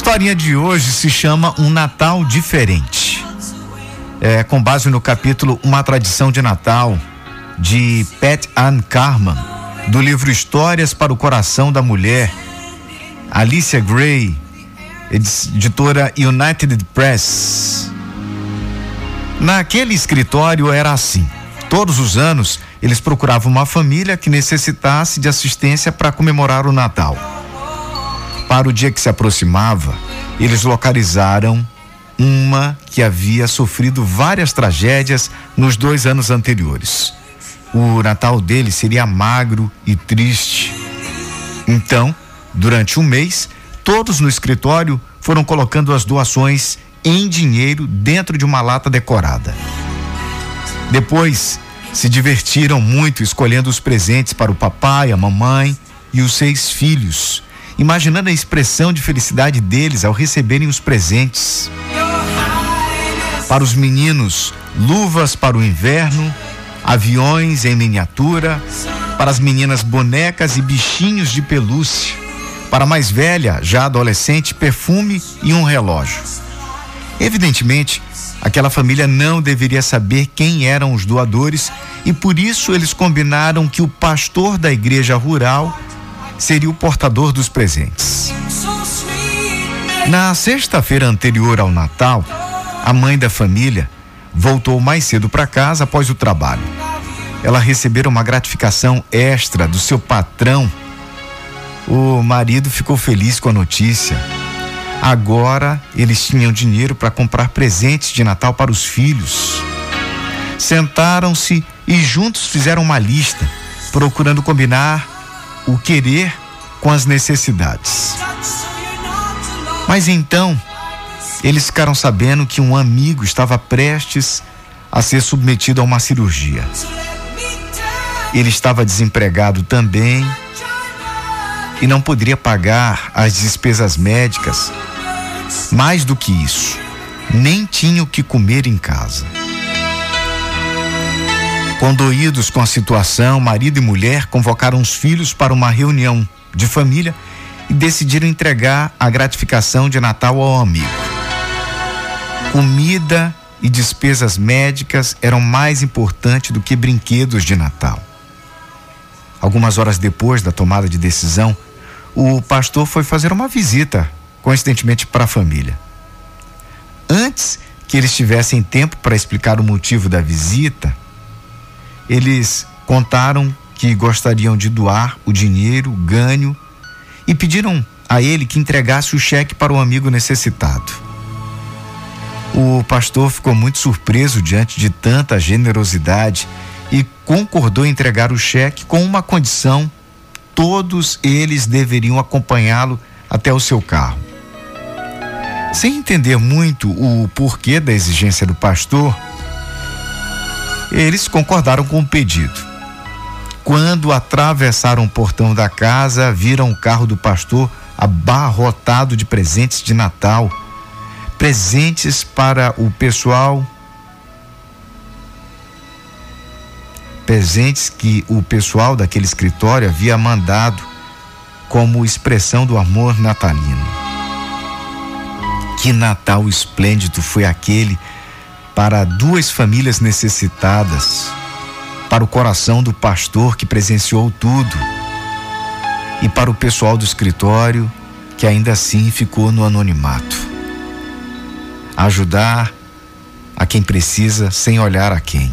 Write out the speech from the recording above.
historinha de hoje se chama Um Natal Diferente. É com base no capítulo Uma Tradição de Natal, de Pat Ann Carman, do livro Histórias para o Coração da Mulher, Alicia Gray, editora United Press. Naquele escritório era assim. Todos os anos, eles procuravam uma família que necessitasse de assistência para comemorar o Natal. Para o dia que se aproximava, eles localizaram uma que havia sofrido várias tragédias nos dois anos anteriores. O Natal dele seria magro e triste. Então, durante um mês, todos no escritório foram colocando as doações em dinheiro dentro de uma lata decorada. Depois, se divertiram muito escolhendo os presentes para o papai, a mamãe e os seis filhos imaginando a expressão de felicidade deles ao receberem os presentes. Para os meninos, luvas para o inverno, aviões em miniatura, para as meninas, bonecas e bichinhos de pelúcia. Para a mais velha, já adolescente, perfume e um relógio. Evidentemente, aquela família não deveria saber quem eram os doadores e por isso eles combinaram que o pastor da igreja rural seria o portador dos presentes. Na sexta-feira anterior ao Natal, a mãe da família voltou mais cedo para casa após o trabalho. Ela recebeu uma gratificação extra do seu patrão. O marido ficou feliz com a notícia. Agora eles tinham dinheiro para comprar presentes de Natal para os filhos. Sentaram-se e juntos fizeram uma lista, procurando combinar o querer com as necessidades. Mas então, eles ficaram sabendo que um amigo estava prestes a ser submetido a uma cirurgia. Ele estava desempregado também e não poderia pagar as despesas médicas. Mais do que isso, nem tinha o que comer em casa. Condoídos com a situação, marido e mulher convocaram os filhos para uma reunião de família e decidiram entregar a gratificação de Natal ao amigo. Comida e despesas médicas eram mais importantes do que brinquedos de Natal. Algumas horas depois da tomada de decisão, o pastor foi fazer uma visita, coincidentemente, para a família. Antes que eles tivessem tempo para explicar o motivo da visita, eles contaram que gostariam de doar o dinheiro ganho e pediram a ele que entregasse o cheque para o amigo necessitado. O pastor ficou muito surpreso diante de tanta generosidade e concordou em entregar o cheque com uma condição: todos eles deveriam acompanhá-lo até o seu carro. Sem entender muito o porquê da exigência do pastor, eles concordaram com o pedido. Quando atravessaram o portão da casa, viram o carro do pastor abarrotado de presentes de Natal. Presentes para o pessoal. Presentes que o pessoal daquele escritório havia mandado como expressão do amor natalino. Que Natal esplêndido foi aquele para duas famílias necessitadas, para o coração do pastor que presenciou tudo e para o pessoal do escritório que ainda assim ficou no anonimato. Ajudar a quem precisa sem olhar a quem.